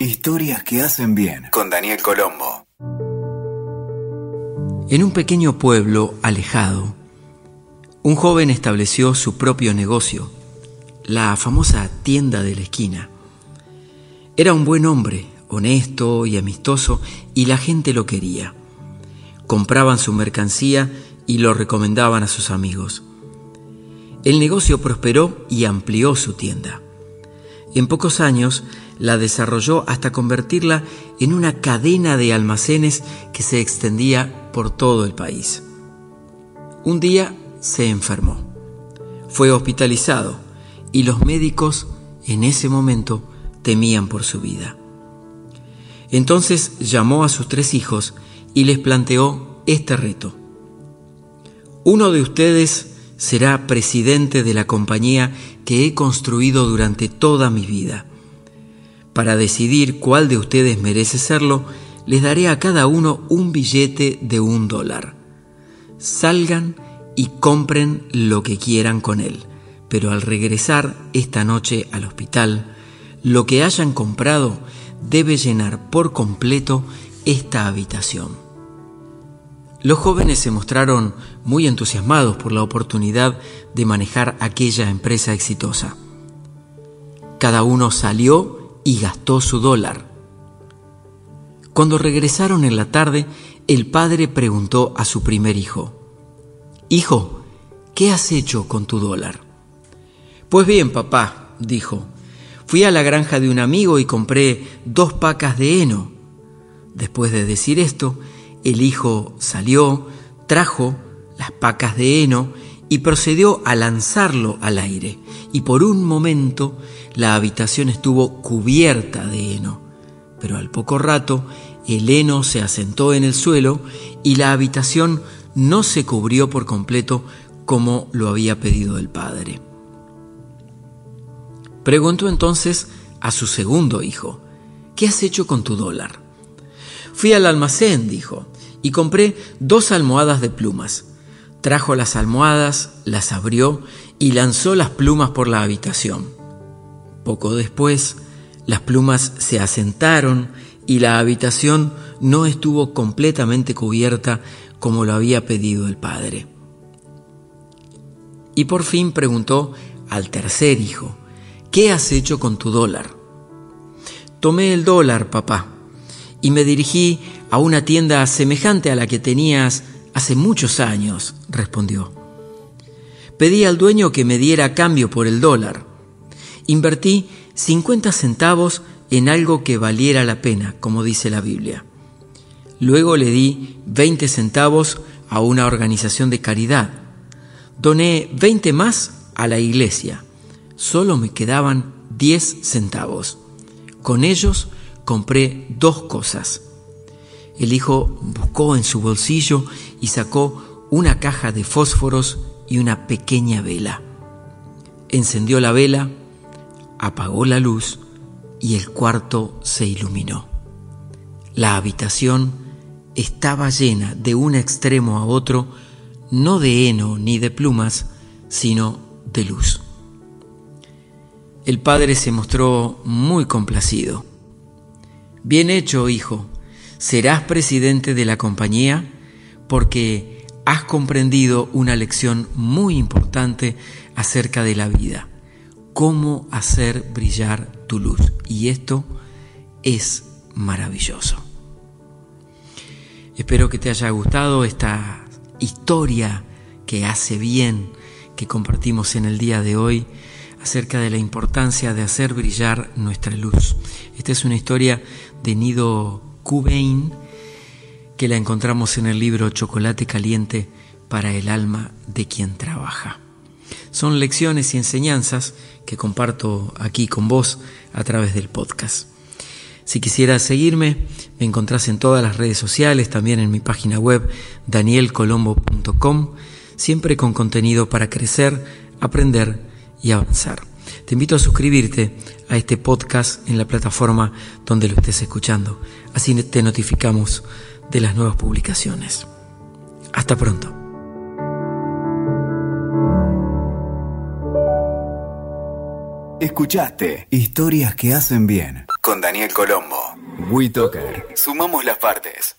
Historias que hacen bien con Daniel Colombo. En un pequeño pueblo alejado, un joven estableció su propio negocio, la famosa tienda de la esquina. Era un buen hombre, honesto y amistoso, y la gente lo quería. Compraban su mercancía y lo recomendaban a sus amigos. El negocio prosperó y amplió su tienda. En pocos años la desarrolló hasta convertirla en una cadena de almacenes que se extendía por todo el país. Un día se enfermó. Fue hospitalizado y los médicos en ese momento temían por su vida. Entonces llamó a sus tres hijos y les planteó este reto. Uno de ustedes será presidente de la compañía que he construido durante toda mi vida. Para decidir cuál de ustedes merece serlo, les daré a cada uno un billete de un dólar. Salgan y compren lo que quieran con él, pero al regresar esta noche al hospital, lo que hayan comprado debe llenar por completo esta habitación. Los jóvenes se mostraron muy entusiasmados por la oportunidad de manejar aquella empresa exitosa. Cada uno salió y gastó su dólar. Cuando regresaron en la tarde, el padre preguntó a su primer hijo, Hijo, ¿qué has hecho con tu dólar? Pues bien, papá, dijo, fui a la granja de un amigo y compré dos pacas de heno. Después de decir esto, el hijo salió, trajo las pacas de heno y procedió a lanzarlo al aire. Y por un momento la habitación estuvo cubierta de heno. Pero al poco rato el heno se asentó en el suelo y la habitación no se cubrió por completo como lo había pedido el padre. Preguntó entonces a su segundo hijo, ¿qué has hecho con tu dólar? Fui al almacén, dijo, y compré dos almohadas de plumas. Trajo las almohadas, las abrió y lanzó las plumas por la habitación. Poco después, las plumas se asentaron y la habitación no estuvo completamente cubierta como lo había pedido el padre. Y por fin preguntó al tercer hijo, ¿qué has hecho con tu dólar? Tomé el dólar, papá, y me dirigí a una tienda semejante a la que tenías hace muchos años, respondió. Pedí al dueño que me diera cambio por el dólar. Invertí 50 centavos en algo que valiera la pena, como dice la Biblia. Luego le di 20 centavos a una organización de caridad. Doné 20 más a la iglesia. Solo me quedaban 10 centavos. Con ellos compré dos cosas. El hijo buscó en su bolsillo y sacó una caja de fósforos y una pequeña vela. Encendió la vela, apagó la luz y el cuarto se iluminó. La habitación estaba llena de un extremo a otro, no de heno ni de plumas, sino de luz. El padre se mostró muy complacido. Bien hecho, hijo. Serás presidente de la compañía porque has comprendido una lección muy importante acerca de la vida. Cómo hacer brillar tu luz. Y esto es maravilloso. Espero que te haya gustado esta historia que hace bien que compartimos en el día de hoy acerca de la importancia de hacer brillar nuestra luz. Esta es una historia de Nido Kubein que la encontramos en el libro Chocolate Caliente para el alma de quien trabaja. Son lecciones y enseñanzas que comparto aquí con vos a través del podcast. Si quisieras seguirme, me encontrás en todas las redes sociales, también en mi página web danielcolombo.com, siempre con contenido para crecer, aprender y avanzar. Te invito a suscribirte a este podcast en la plataforma donde lo estés escuchando. Así te notificamos de las nuevas publicaciones. Hasta pronto. Escuchaste Historias que hacen bien con Daniel Colombo. WeToker. Sumamos las partes.